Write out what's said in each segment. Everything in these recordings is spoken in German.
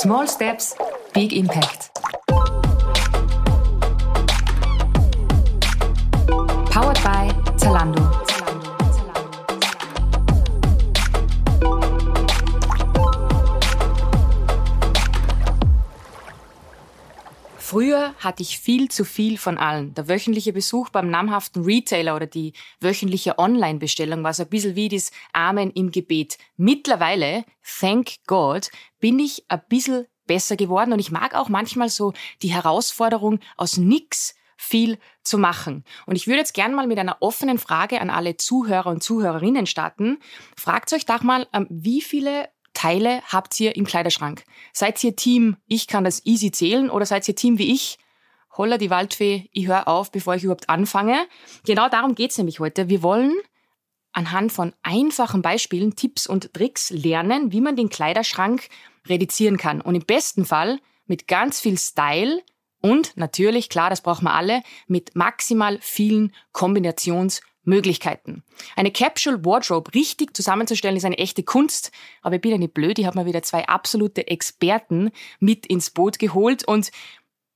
Small Steps, Big Impact. Powered by Zalando. Früher hatte ich viel zu viel von allen. Der wöchentliche Besuch beim namhaften Retailer oder die wöchentliche Online-Bestellung war so ein bisschen wie das Amen im Gebet. Mittlerweile, thank God, bin ich ein bisschen besser geworden und ich mag auch manchmal so die Herausforderung, aus nix viel zu machen. Und ich würde jetzt gerne mal mit einer offenen Frage an alle Zuhörer und Zuhörerinnen starten. Fragt euch doch mal, ähm, wie viele Teile habt ihr im Kleiderschrank? Seid ihr Team, ich kann das easy zählen oder seid ihr Team wie ich? Holla die Waldfee, ich höre auf, bevor ich überhaupt anfange. Genau darum geht's nämlich heute. Wir wollen anhand von einfachen Beispielen, Tipps und Tricks lernen, wie man den Kleiderschrank reduzieren kann. Und im besten Fall mit ganz viel Style und natürlich, klar, das brauchen wir alle, mit maximal vielen Kombinations- Möglichkeiten. Eine Capsule Wardrobe richtig zusammenzustellen ist eine echte Kunst, aber ich bin ja nicht blöd, ich habe mir wieder zwei absolute Experten mit ins Boot geholt und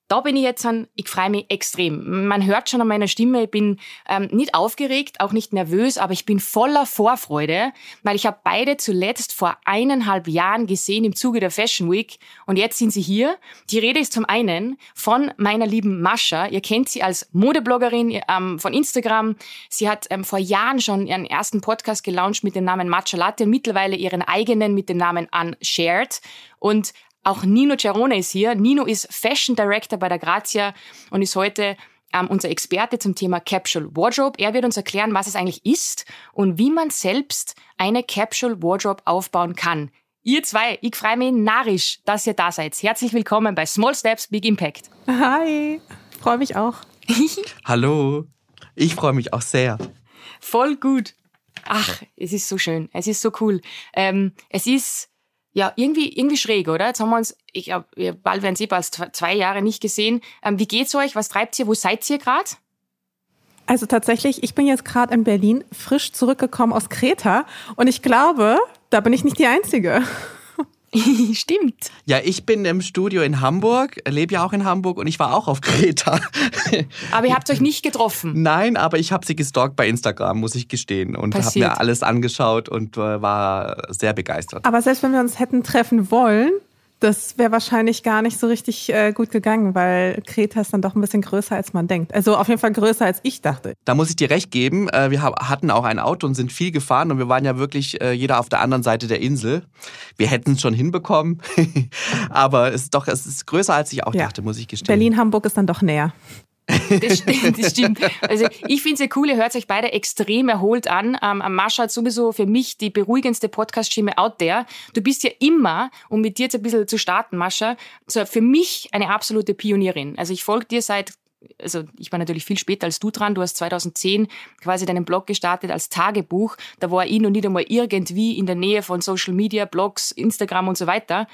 da bin ich jetzt an, ich freue mich extrem. Man hört schon an meiner Stimme, ich bin ähm, nicht aufgeregt, auch nicht nervös, aber ich bin voller Vorfreude, weil ich habe beide zuletzt vor eineinhalb Jahren gesehen im Zuge der Fashion Week und jetzt sind sie hier. Die Rede ist zum einen von meiner lieben Mascha. Ihr kennt sie als Modebloggerin ähm, von Instagram. Sie hat ähm, vor Jahren schon ihren ersten Podcast gelauncht mit dem Namen Matcha Latte, mittlerweile ihren eigenen mit dem Namen Unshared. Und auch Nino Cerone ist hier. Nino ist Fashion Director bei der Grazia und ist heute ähm, unser Experte zum Thema Capsule Wardrobe. Er wird uns erklären, was es eigentlich ist und wie man selbst eine Capsule Wardrobe aufbauen kann. Ihr zwei, ich freue mich narisch, dass ihr da seid. Herzlich willkommen bei Small Steps, Big Impact. Hi, freue mich auch. Hallo, ich freue mich auch sehr. Voll gut. Ach, es ist so schön, es ist so cool. Ähm, es ist ja, irgendwie, irgendwie schräg, oder? Jetzt haben wir uns, ich glaube, bald werden Sie bald zwei Jahre nicht gesehen. Ähm, wie geht's euch? Was treibt ihr? Wo seid ihr gerade? Also tatsächlich, ich bin jetzt gerade in Berlin, frisch zurückgekommen aus Kreta und ich glaube, da bin ich nicht die Einzige. Stimmt. Ja, ich bin im Studio in Hamburg, lebe ja auch in Hamburg und ich war auch auf Kreta. Aber ihr habt euch nicht getroffen? Nein, aber ich habe sie gestalkt bei Instagram, muss ich gestehen. Und habe mir alles angeschaut und äh, war sehr begeistert. Aber selbst wenn wir uns hätten treffen wollen, das wäre wahrscheinlich gar nicht so richtig äh, gut gegangen, weil Kreta ist dann doch ein bisschen größer, als man denkt. Also auf jeden Fall größer, als ich dachte. Da muss ich dir recht geben. Äh, wir hatten auch ein Auto und sind viel gefahren und wir waren ja wirklich äh, jeder auf der anderen Seite der Insel. Wir hätten es schon hinbekommen, aber es ist doch es ist größer, als ich auch ja. dachte, muss ich gestehen. Berlin-Hamburg ist dann doch näher. Das stimmt, das stimmt. Also ich finde es ja cool, ihr hört euch beide extrem erholt an. Ähm, Mascha hat sowieso für mich die beruhigendste Podcast-Stimme out there. Du bist ja immer, um mit dir jetzt ein bisschen zu starten, Mascha, für mich eine absolute Pionierin. Also ich folge dir seit also ich war natürlich viel später als du dran. Du hast 2010 quasi deinen Blog gestartet als Tagebuch. Da war ich noch nicht einmal irgendwie in der Nähe von Social Media, Blogs, Instagram und so weiter.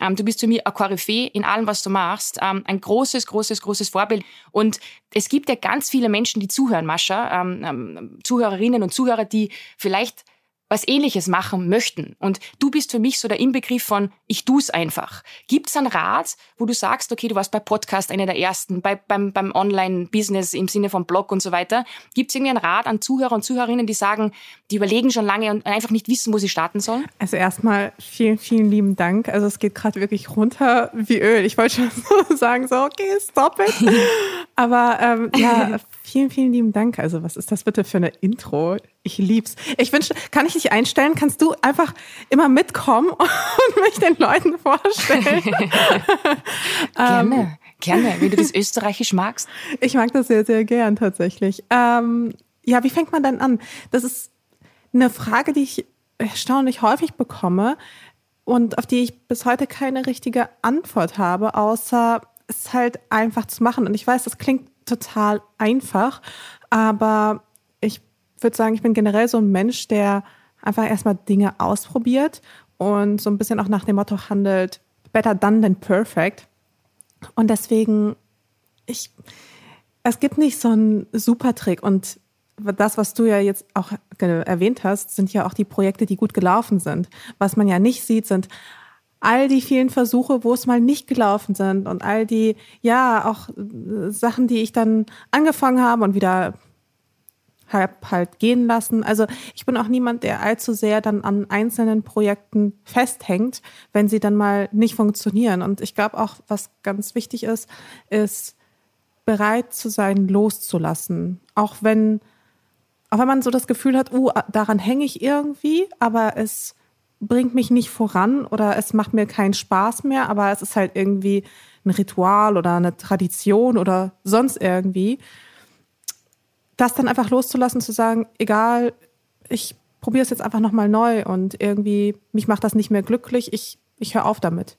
Ähm, du bist für mich ein Koryphäe in allem, was du machst. Ähm, ein großes, großes, großes Vorbild. Und es gibt ja ganz viele Menschen, die zuhören, Mascha, ähm, ähm Zuhörerinnen und Zuhörer, die vielleicht was ähnliches machen möchten. Und du bist für mich so der Inbegriff von ich tu's einfach. Gibt's einen Rat, wo du sagst, okay, du warst bei Podcast einer der ersten, bei, beim, beim Online-Business im Sinne von Blog und so weiter. Gibt's irgendwie einen Rat an Zuhörer und Zuhörerinnen, die sagen, die überlegen schon lange und einfach nicht wissen, wo sie starten sollen? Also erstmal vielen, vielen lieben Dank. Also es geht gerade wirklich runter wie Öl. Ich wollte schon so sagen, so, okay, stop it. Aber ähm, ja, vielen, vielen lieben Dank. Also was ist das bitte für eine Intro? Ich lieb's. Ich wünsche, kann ich dich einstellen? Kannst du einfach immer mitkommen und mich den Leuten vorstellen? gerne, ähm, gerne, wenn du das österreichisch magst. Ich mag das sehr, sehr gern tatsächlich. Ähm, ja, wie fängt man denn an? Das ist eine Frage, die ich erstaunlich häufig bekomme und auf die ich bis heute keine richtige Antwort habe, außer es halt einfach zu machen. Und ich weiß, das klingt total einfach, aber würde sagen, ich bin generell so ein Mensch, der einfach erstmal Dinge ausprobiert und so ein bisschen auch nach dem Motto handelt, better done than perfect. Und deswegen, ich, es gibt nicht so einen super Trick und das, was du ja jetzt auch erwähnt hast, sind ja auch die Projekte, die gut gelaufen sind. Was man ja nicht sieht, sind all die vielen Versuche, wo es mal nicht gelaufen sind und all die, ja, auch äh, Sachen, die ich dann angefangen habe und wieder hab halt gehen lassen. Also ich bin auch niemand, der allzu sehr dann an einzelnen Projekten festhängt, wenn sie dann mal nicht funktionieren. Und ich glaube auch, was ganz wichtig ist, ist bereit zu sein, loszulassen. Auch wenn, auch wenn man so das Gefühl hat, uh, daran hänge ich irgendwie, aber es bringt mich nicht voran oder es macht mir keinen Spaß mehr, aber es ist halt irgendwie ein Ritual oder eine Tradition oder sonst irgendwie. Das dann einfach loszulassen, zu sagen, egal, ich probiere es jetzt einfach nochmal neu und irgendwie, mich macht das nicht mehr glücklich, ich, ich höre auf damit.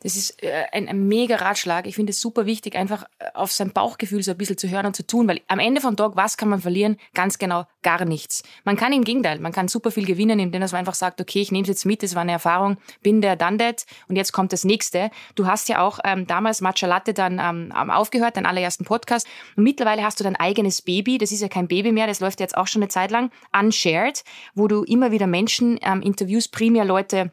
Das ist äh, ein, ein mega Ratschlag. Ich finde es super wichtig, einfach äh, auf sein Bauchgefühl so ein bisschen zu hören und zu tun, weil am Ende vom Tag, was kann man verlieren? Ganz genau gar nichts. Man kann im Gegenteil, man kann super viel gewinnen, indem man einfach sagt, okay, ich nehme es jetzt mit, das war eine Erfahrung, bin der, done that und jetzt kommt das nächste. Du hast ja auch ähm, damals Matcha Latte dann ähm, aufgehört, deinen allerersten Podcast und mittlerweile hast du dein eigenes Baby, das ist ja kein Baby mehr, das läuft jetzt auch schon eine Zeit lang, Unshared, wo du immer wieder Menschen ähm, interviewst, primär Leute,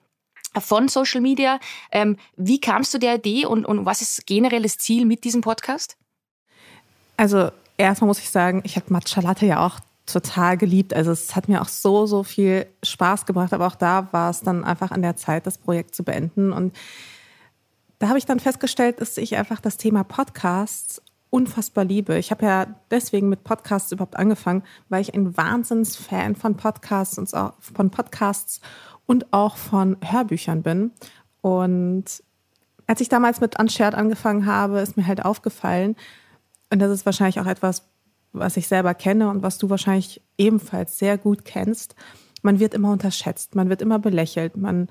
von Social Media. Ähm, wie kamst du der Idee und, und was ist generell das Ziel mit diesem Podcast? Also erstmal muss ich sagen, ich habe Matcha Latte ja auch total geliebt. Also es hat mir auch so, so viel Spaß gebracht, aber auch da war es dann einfach an der Zeit, das Projekt zu beenden. Und da habe ich dann festgestellt, dass ich einfach das Thema Podcasts unfassbar liebe. Ich habe ja deswegen mit Podcasts überhaupt angefangen, weil ich ein Wahnsinnsfan von Podcasts und von Podcasts und auch von Hörbüchern bin. Und als ich damals mit Unshared angefangen habe, ist mir halt aufgefallen, und das ist wahrscheinlich auch etwas, was ich selber kenne und was du wahrscheinlich ebenfalls sehr gut kennst, man wird immer unterschätzt, man wird immer belächelt, man,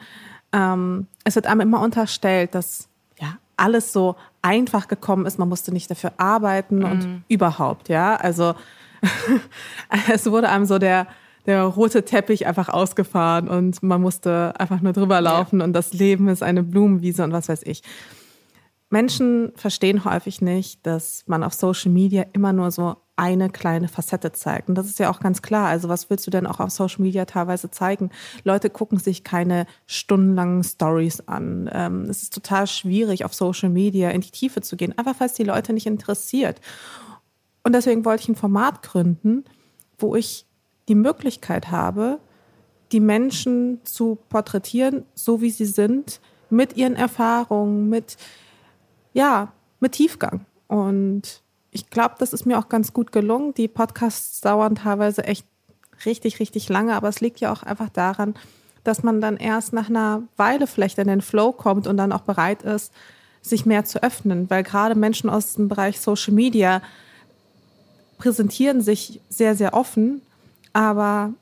ähm, es wird einem immer unterstellt, dass ja alles so einfach gekommen ist, man musste nicht dafür arbeiten mhm. und überhaupt, ja, also es wurde einem so der der rote Teppich einfach ausgefahren und man musste einfach nur drüber laufen ja. und das Leben ist eine Blumenwiese und was weiß ich. Menschen verstehen häufig nicht, dass man auf Social Media immer nur so eine kleine Facette zeigt. Und das ist ja auch ganz klar. Also was willst du denn auch auf Social Media teilweise zeigen? Leute gucken sich keine stundenlangen Stories an. Ähm, es ist total schwierig, auf Social Media in die Tiefe zu gehen, einfach weil es die Leute nicht interessiert. Und deswegen wollte ich ein Format gründen, wo ich die Möglichkeit habe, die Menschen zu porträtieren, so wie sie sind, mit ihren Erfahrungen, mit, ja, mit Tiefgang. Und ich glaube, das ist mir auch ganz gut gelungen. Die Podcasts dauern teilweise echt richtig, richtig lange, aber es liegt ja auch einfach daran, dass man dann erst nach einer Weile vielleicht in den Flow kommt und dann auch bereit ist, sich mehr zu öffnen, weil gerade Menschen aus dem Bereich Social Media präsentieren sich sehr, sehr offen, aber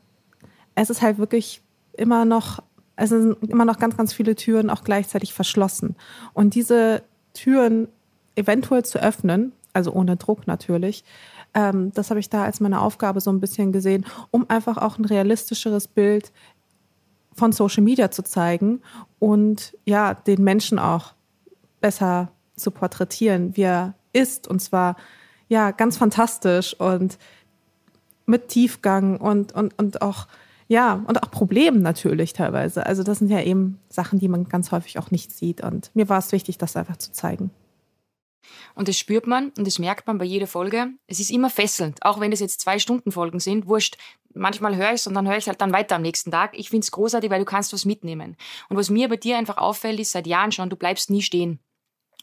es ist halt wirklich immer noch, es sind immer noch ganz, ganz viele Türen auch gleichzeitig verschlossen. Und diese Türen eventuell zu öffnen, also ohne Druck natürlich, ähm, das habe ich da als meine Aufgabe so ein bisschen gesehen, um einfach auch ein realistischeres Bild von Social Media zu zeigen und ja, den Menschen auch besser zu porträtieren, wie er ist. Und zwar ja ganz fantastisch und mit Tiefgang und, und, und auch, ja, und auch Problemen natürlich teilweise. Also das sind ja eben Sachen, die man ganz häufig auch nicht sieht. Und mir war es wichtig, das einfach zu zeigen. Und das spürt man und das merkt man bei jeder Folge. Es ist immer fesselnd, auch wenn es jetzt zwei Stunden Folgen sind. Wurscht. Manchmal höre ich es und dann höre ich halt dann weiter am nächsten Tag. Ich finde es großartig, weil du kannst was mitnehmen. Und was mir bei dir einfach auffällt, ist seit Jahren schon, du bleibst nie stehen.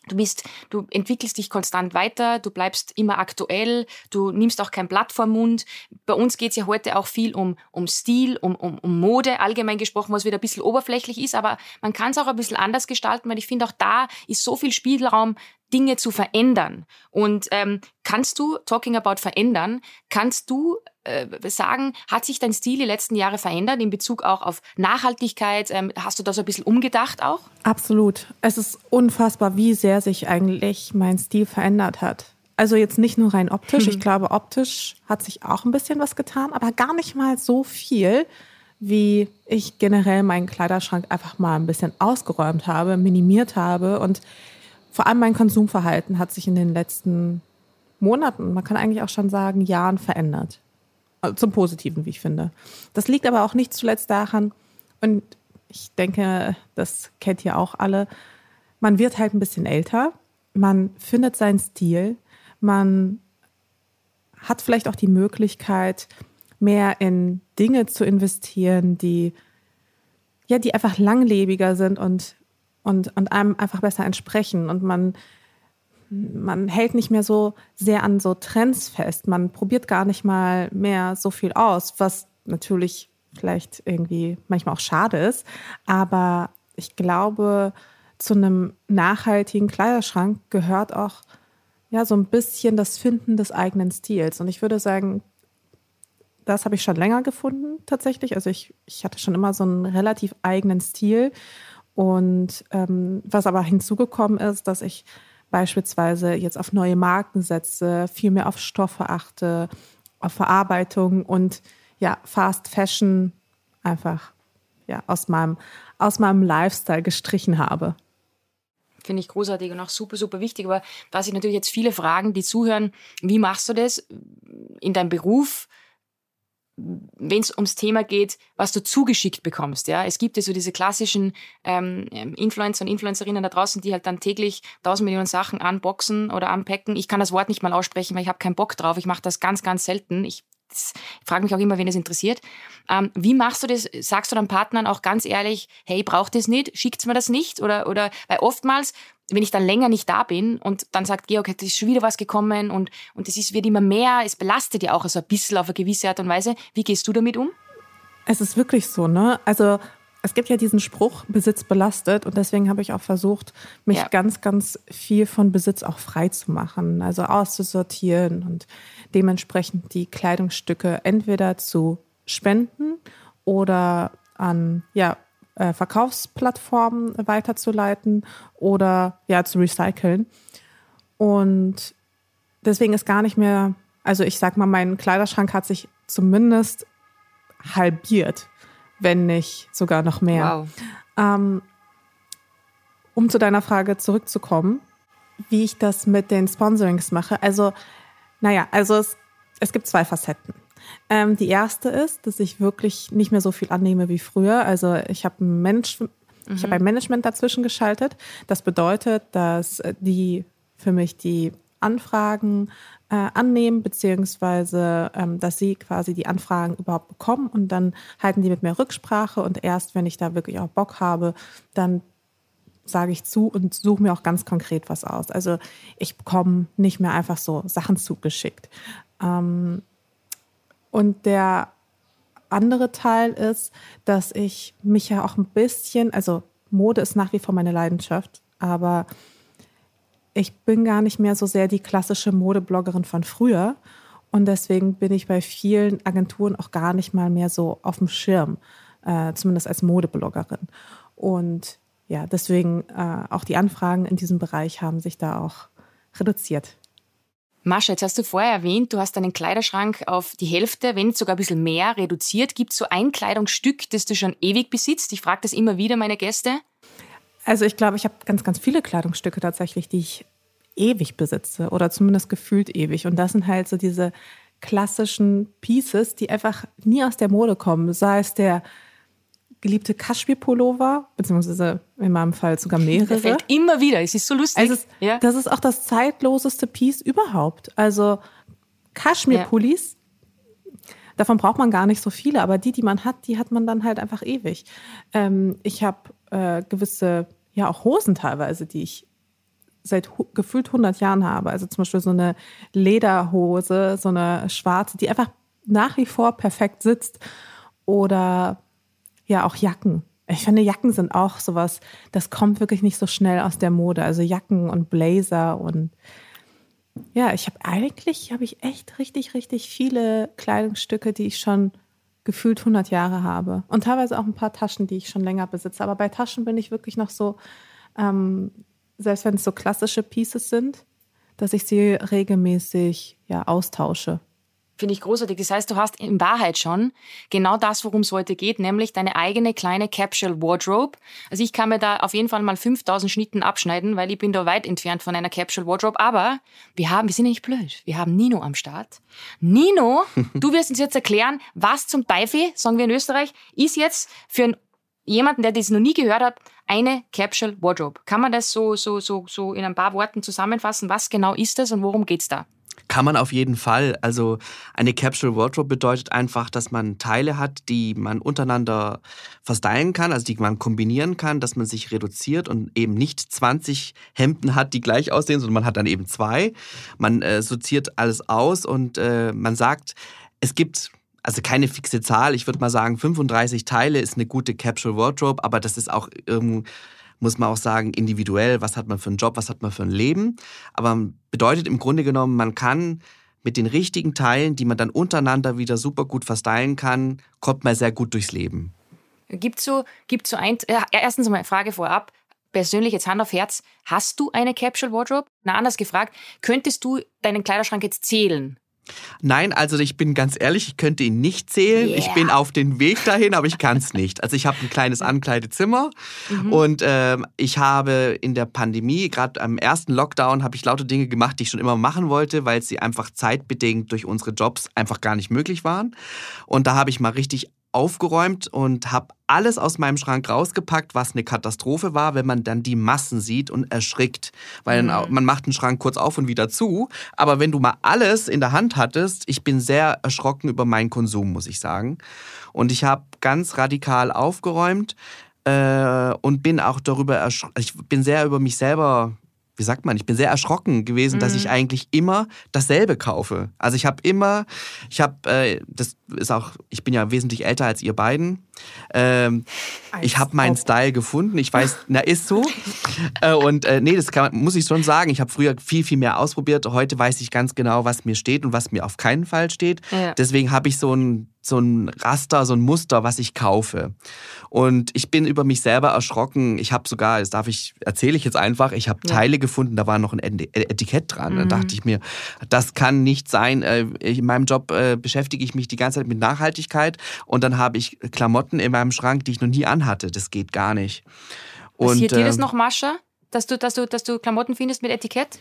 Du bist, du entwickelst dich konstant weiter, du bleibst immer aktuell, du nimmst auch kein Blatt vor Mund. Bei uns geht es ja heute auch viel um, um Stil, um, um, um Mode, allgemein gesprochen, was wieder ein bisschen oberflächlich ist, aber man kann es auch ein bisschen anders gestalten, weil ich finde, auch da ist so viel Spielraum, Dinge zu verändern. Und ähm, kannst du, talking about verändern, kannst du äh, sagen, hat sich dein Stil die letzten Jahre verändert in Bezug auch auf Nachhaltigkeit? Ähm, hast du da so ein bisschen umgedacht auch? Absolut. Es ist unfassbar, wie sehr sich eigentlich mein Stil verändert hat. Also jetzt nicht nur rein optisch. Mhm. Ich glaube, optisch hat sich auch ein bisschen was getan, aber gar nicht mal so viel, wie ich generell meinen Kleiderschrank einfach mal ein bisschen ausgeräumt habe, minimiert habe und vor allem mein Konsumverhalten hat sich in den letzten Monaten, man kann eigentlich auch schon sagen, Jahren verändert. Also zum Positiven, wie ich finde. Das liegt aber auch nicht zuletzt daran, und ich denke, das kennt ihr auch alle, man wird halt ein bisschen älter, man findet seinen Stil, man hat vielleicht auch die Möglichkeit, mehr in Dinge zu investieren, die ja, die einfach langlebiger sind und, und, und einem einfach besser entsprechen. Und man, man hält nicht mehr so sehr an so Trends fest. Man probiert gar nicht mal mehr so viel aus, was natürlich vielleicht irgendwie manchmal auch schade ist. Aber ich glaube, zu einem nachhaltigen Kleiderschrank gehört auch ja so ein bisschen das Finden des eigenen Stils. Und ich würde sagen, das habe ich schon länger gefunden tatsächlich. Also ich, ich hatte schon immer so einen relativ eigenen Stil. Und ähm, was aber hinzugekommen ist, dass ich beispielsweise jetzt auf neue Marken setze, viel mehr auf Stoffe achte, auf Verarbeitung und ja, Fast Fashion einfach ja, aus, meinem, aus meinem Lifestyle gestrichen habe. Finde ich großartig und auch super, super wichtig. Aber was ich natürlich jetzt viele fragen, die zuhören, wie machst du das in deinem Beruf? Wenn es ums Thema geht, was du zugeschickt bekommst. Ja, es gibt ja so diese klassischen ähm, ähm, Influencer und Influencerinnen da draußen, die halt dann täglich tausend Millionen Sachen unboxen oder unpacken. Ich kann das Wort nicht mal aussprechen, weil ich habe keinen Bock drauf. Ich mache das ganz, ganz selten. Ich ich frage mich auch immer, wen es interessiert. Ähm, wie machst du das? Sagst du deinen Partnern auch ganz ehrlich, hey, braucht das nicht? Schickt mir das nicht? Oder, oder, weil oftmals wenn ich dann länger nicht da bin und dann sagt Georg, es ist schon wieder was gekommen und, und es ist, wird immer mehr, es belastet ja auch so ein bisschen auf eine gewisse Art und Weise. Wie gehst du damit um? Es ist wirklich so, ne? Also es gibt ja diesen Spruch, Besitz belastet und deswegen habe ich auch versucht, mich ja. ganz, ganz viel von Besitz auch frei zu machen, also auszusortieren und dementsprechend die Kleidungsstücke entweder zu spenden oder an ja, äh, Verkaufsplattformen weiterzuleiten oder ja zu recyceln. Und deswegen ist gar nicht mehr, also ich sag mal, mein Kleiderschrank hat sich zumindest halbiert, wenn nicht sogar noch mehr. Wow. Ähm, um zu deiner Frage zurückzukommen, wie ich das mit den Sponsorings mache. Also, naja, also es, es gibt zwei Facetten. Ähm, die erste ist, dass ich wirklich nicht mehr so viel annehme wie früher. Also ich habe ein, Mensch, mhm. ich hab ein Management dazwischen geschaltet. Das bedeutet, dass die für mich die Anfragen äh, annehmen, beziehungsweise ähm, dass sie quasi die Anfragen überhaupt bekommen und dann halten die mit mir Rücksprache und erst wenn ich da wirklich auch Bock habe, dann sage ich zu und suche mir auch ganz konkret was aus. Also ich bekomme nicht mehr einfach so Sachen zugeschickt. Ähm, und der andere Teil ist, dass ich mich ja auch ein bisschen, also Mode ist nach wie vor meine Leidenschaft, aber ich bin gar nicht mehr so sehr die klassische Modebloggerin von früher. Und deswegen bin ich bei vielen Agenturen auch gar nicht mal mehr so auf dem Schirm, äh, zumindest als Modebloggerin. Und ja, deswegen äh, auch die Anfragen in diesem Bereich haben sich da auch reduziert. Mascha, jetzt hast du vorher erwähnt, du hast deinen Kleiderschrank auf die Hälfte, wenn nicht sogar ein bisschen mehr reduziert. Gibt es so ein Kleidungsstück, das du schon ewig besitzt? Ich frage das immer wieder meine Gäste. Also ich glaube, ich habe ganz, ganz viele Kleidungsstücke tatsächlich, die ich ewig besitze oder zumindest gefühlt ewig. Und das sind halt so diese klassischen Pieces, die einfach nie aus der Mode kommen. Sei es der geliebte Kaschmir-Pullover, beziehungsweise in meinem Fall sogar mehrere. Der fällt immer wieder, es ist so lustig. Also es, ja. Das ist auch das zeitloseste Piece überhaupt. Also Kaschmir-Pullis, ja. davon braucht man gar nicht so viele, aber die, die man hat, die hat man dann halt einfach ewig. Ähm, ich habe äh, gewisse, ja auch Hosen teilweise, die ich seit gefühlt 100 Jahren habe. Also zum Beispiel so eine Lederhose, so eine schwarze, die einfach nach wie vor perfekt sitzt. Oder ja auch Jacken. Ich finde, Jacken sind auch sowas, das kommt wirklich nicht so schnell aus der Mode. Also Jacken und Blazer und ja, ich habe eigentlich, habe ich echt richtig, richtig viele Kleidungsstücke, die ich schon gefühlt 100 Jahre habe. Und teilweise auch ein paar Taschen, die ich schon länger besitze. Aber bei Taschen bin ich wirklich noch so, ähm, selbst wenn es so klassische Pieces sind, dass ich sie regelmäßig ja austausche. Finde ich großartig. Das heißt, du hast in Wahrheit schon genau das, worum es heute geht, nämlich deine eigene kleine Capsule Wardrobe. Also ich kann mir da auf jeden Fall mal 5000 Schnitten abschneiden, weil ich bin da weit entfernt von einer Capsule Wardrobe. Aber wir haben, wir sind nicht blöd. Wir haben Nino am Start. Nino, du wirst uns jetzt erklären, was zum Teufel, sagen wir in Österreich, ist jetzt für einen jemanden, der das noch nie gehört hat, eine Capsule Wardrobe. Kann man das so, so, so, so in ein paar Worten zusammenfassen? Was genau ist das und worum geht's da? Kann man auf jeden Fall. Also eine Capsule Wardrobe bedeutet einfach, dass man Teile hat, die man untereinander verstylen kann, also die man kombinieren kann, dass man sich reduziert und eben nicht 20 Hemden hat, die gleich aussehen, sondern man hat dann eben zwei. Man äh, sortiert alles aus und äh, man sagt, es gibt also keine fixe Zahl. Ich würde mal sagen, 35 Teile ist eine gute Capsule Wardrobe, aber das ist auch irgendwie muss man auch sagen, individuell, was hat man für einen Job, was hat man für ein Leben. Aber bedeutet im Grunde genommen, man kann mit den richtigen Teilen, die man dann untereinander wieder super gut verstylen kann, kommt man sehr gut durchs Leben. Gibt so, gibt so ein, äh, erstens mal eine Frage vorab. Persönlich jetzt Hand auf Herz, hast du eine Capsule Wardrobe? Na, anders gefragt, könntest du deinen Kleiderschrank jetzt zählen? Nein, also ich bin ganz ehrlich, ich könnte ihn nicht zählen. Yeah. Ich bin auf dem Weg dahin, aber ich kann es nicht. Also ich habe ein kleines Ankleidezimmer mhm. und äh, ich habe in der Pandemie, gerade am ersten Lockdown, habe ich lauter Dinge gemacht, die ich schon immer machen wollte, weil sie einfach zeitbedingt durch unsere Jobs einfach gar nicht möglich waren. Und da habe ich mal richtig aufgeräumt und habe alles aus meinem Schrank rausgepackt, was eine Katastrophe war, wenn man dann die Massen sieht und erschrickt. Weil mhm. man macht den Schrank kurz auf und wieder zu. Aber wenn du mal alles in der Hand hattest, ich bin sehr erschrocken über meinen Konsum, muss ich sagen. Und ich habe ganz radikal aufgeräumt äh, und bin auch darüber erschrocken. Ich bin sehr über mich selber wie sagt man, ich bin sehr erschrocken gewesen, mhm. dass ich mhm. eigentlich immer dasselbe kaufe. Also ich habe immer, ich habe, äh, das ist auch, ich bin ja wesentlich älter als ihr beiden. Ähm, ich habe meinen Style gefunden. Ich weiß, na ist so. äh, und äh, nee, das kann, muss ich schon sagen. Ich habe früher viel, viel mehr ausprobiert. Heute weiß ich ganz genau, was mir steht und was mir auf keinen Fall steht. Ja. Deswegen habe ich so ein so ein Raster, so ein Muster, was ich kaufe. Und ich bin über mich selber erschrocken. Ich habe sogar, das darf ich, erzähle ich jetzt einfach, ich habe ja. Teile gefunden, da war noch ein Etikett dran. Mhm. Da dachte ich mir, das kann nicht sein. Äh, in meinem Job äh, beschäftige ich mich die ganze Zeit mit Nachhaltigkeit und dann habe ich Klamotten in meinem Schrank, die ich noch nie anhatte. Das geht gar nicht. Passiert und, dir das ähm, noch, Mascha, dass du, dass, du, dass du Klamotten findest mit Etikett?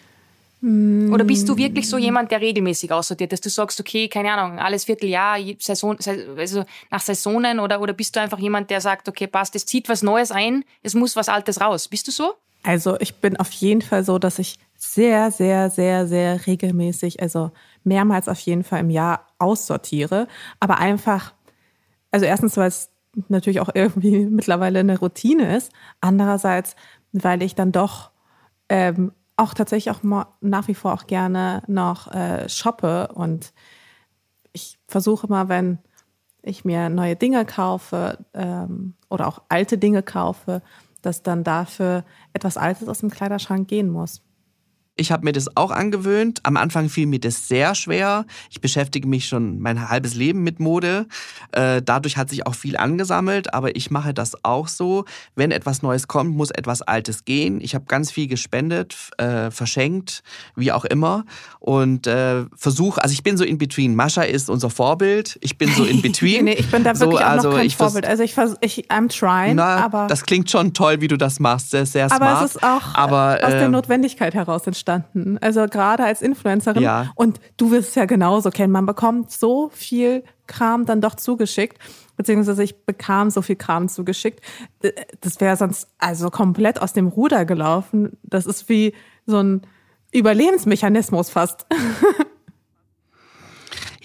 Oder bist du wirklich so jemand, der regelmäßig aussortiert, dass du sagst, okay, keine Ahnung, alles Vierteljahr, Saison, also nach Saisonen oder, oder bist du einfach jemand, der sagt, okay, passt, es zieht was Neues ein, es muss was Altes raus. Bist du so? Also ich bin auf jeden Fall so, dass ich sehr, sehr, sehr, sehr regelmäßig, also mehrmals auf jeden Fall im Jahr aussortiere, aber einfach, also erstens, weil es natürlich auch irgendwie mittlerweile eine Routine ist, andererseits, weil ich dann doch ähm, auch tatsächlich auch nach wie vor auch gerne noch äh, shoppe und ich versuche mal, wenn ich mir neue Dinge kaufe ähm, oder auch alte Dinge kaufe, dass dann dafür etwas Altes aus dem Kleiderschrank gehen muss. Ich habe mir das auch angewöhnt. Am Anfang fiel mir das sehr schwer. Ich beschäftige mich schon mein halbes Leben mit Mode. Äh, dadurch hat sich auch viel angesammelt, aber ich mache das auch so. Wenn etwas Neues kommt, muss etwas Altes gehen. Ich habe ganz viel gespendet, äh, verschenkt, wie auch immer. Und äh, versuche, also ich bin so in between. Mascha ist unser Vorbild. Ich bin so in between. nee, ich bin da wirklich so, auch also noch kein Vorbild. Also ich, ich I'm trying, na, aber... Das klingt schon toll, wie du das machst. Sehr, sehr smart. Aber es ist auch aber, aus der ähm, Notwendigkeit heraus entstanden entstanden. Also gerade als Influencerin. Ja. Und du wirst es ja genauso kennen. Man bekommt so viel Kram dann doch zugeschickt. Beziehungsweise ich bekam so viel Kram zugeschickt. Das wäre sonst also komplett aus dem Ruder gelaufen. Das ist wie so ein Überlebensmechanismus fast.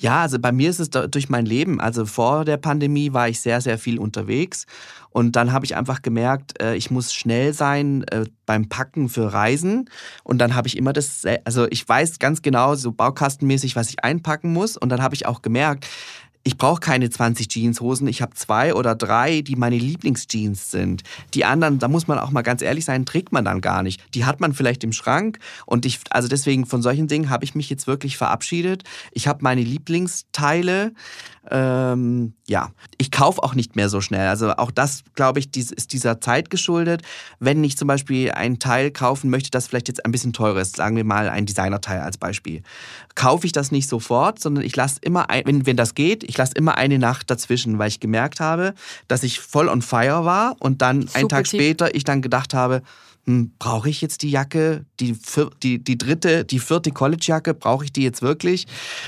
Ja, also bei mir ist es durch mein Leben. Also vor der Pandemie war ich sehr, sehr viel unterwegs. Und dann habe ich einfach gemerkt, äh, ich muss schnell sein äh, beim Packen für Reisen. Und dann habe ich immer das, also ich weiß ganz genau, so baukastenmäßig, was ich einpacken muss. Und dann habe ich auch gemerkt, ich brauche keine 20 Jeanshosen, ich habe zwei oder drei, die meine Lieblingsjeans sind. Die anderen, da muss man auch mal ganz ehrlich sein, trägt man dann gar nicht. Die hat man vielleicht im Schrank und ich, also deswegen von solchen Dingen habe ich mich jetzt wirklich verabschiedet. Ich habe meine Lieblingsteile. Ähm, ja, ich kaufe auch nicht mehr so schnell. Also auch das, glaube ich, ist dieser Zeit geschuldet. Wenn ich zum Beispiel ein Teil kaufen möchte, das vielleicht jetzt ein bisschen teurer ist, sagen wir mal ein Designerteil als Beispiel, kaufe ich das nicht sofort, sondern ich lasse immer, ein, wenn, wenn das geht, ich lasse immer eine Nacht dazwischen, weil ich gemerkt habe, dass ich voll on fire war und dann Super einen Tag Tipp. später ich dann gedacht habe, brauche ich jetzt die Jacke, die, die, die dritte, die vierte College-Jacke, brauche ich die jetzt wirklich?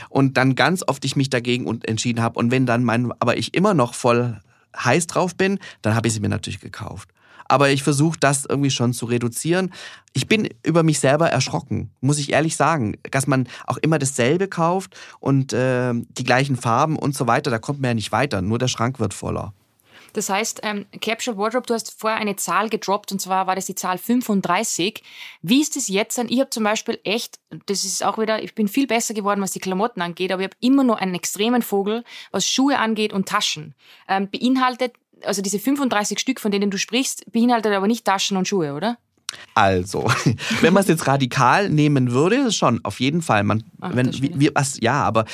Und dann ganz oft ich mich dagegen entschieden habe. Und wenn dann mein, aber ich immer noch voll heiß drauf bin, dann habe ich sie mir natürlich gekauft. Aber ich versuche das irgendwie schon zu reduzieren. Ich bin über mich selber erschrocken, muss ich ehrlich sagen, dass man auch immer dasselbe kauft und äh, die gleichen Farben und so weiter. Da kommt man ja nicht weiter, nur der Schrank wird voller. Das heißt, ähm, Capsule Wardrobe, du hast vorher eine Zahl gedroppt und zwar war das die Zahl 35. Wie ist es jetzt Ich habe zum Beispiel echt, das ist auch wieder, ich bin viel besser geworden, was die Klamotten angeht, aber ich habe immer noch einen extremen Vogel, was Schuhe angeht und Taschen. Ähm, beinhaltet, also diese 35 Stück, von denen du sprichst, beinhaltet aber nicht Taschen und Schuhe, oder? Also, wenn man es jetzt radikal nehmen würde, schon, auf jeden Fall. Man, Ach, wenn, wir, was, ja, aber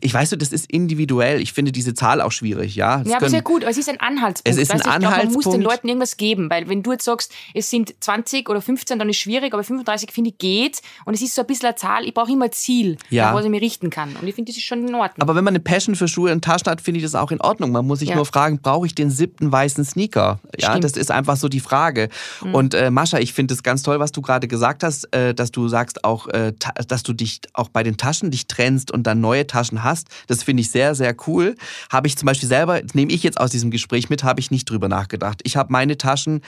ich weiß, das ist individuell. Ich finde diese Zahl auch schwierig, ja. Das ja, aber sehr gut, aber es ist ein Anhaltspunkt. Es ist ein Anhaltspunkt. Glaub, man muss den Leuten irgendwas geben, weil wenn du jetzt sagst, es sind 20 oder 15, dann ist es schwierig, aber 35 finde ich geht und es ist so ein bisschen eine Zahl, ich brauche immer ein Ziel, ja. nach was ich mich richten kann und ich finde, das ist schon in Ordnung. Aber wenn man eine Passion für Schuhe und Taschen hat, finde ich das auch in Ordnung. Man muss sich ja. nur fragen, brauche ich den siebten weißen Sneaker? Ja, Stimmt. das ist einfach so die Frage. Mhm. Und äh, Mascha, ich finde es ganz toll, was du gerade gesagt hast, äh, dass du sagst auch, äh, dass du dich auch bei den Taschen dich trennst und dann neue Taschen hast. Das finde ich sehr, sehr cool. Habe ich zum Beispiel selber, nehme ich jetzt aus diesem Gespräch mit, habe ich nicht drüber nachgedacht. Ich habe meine Taschen,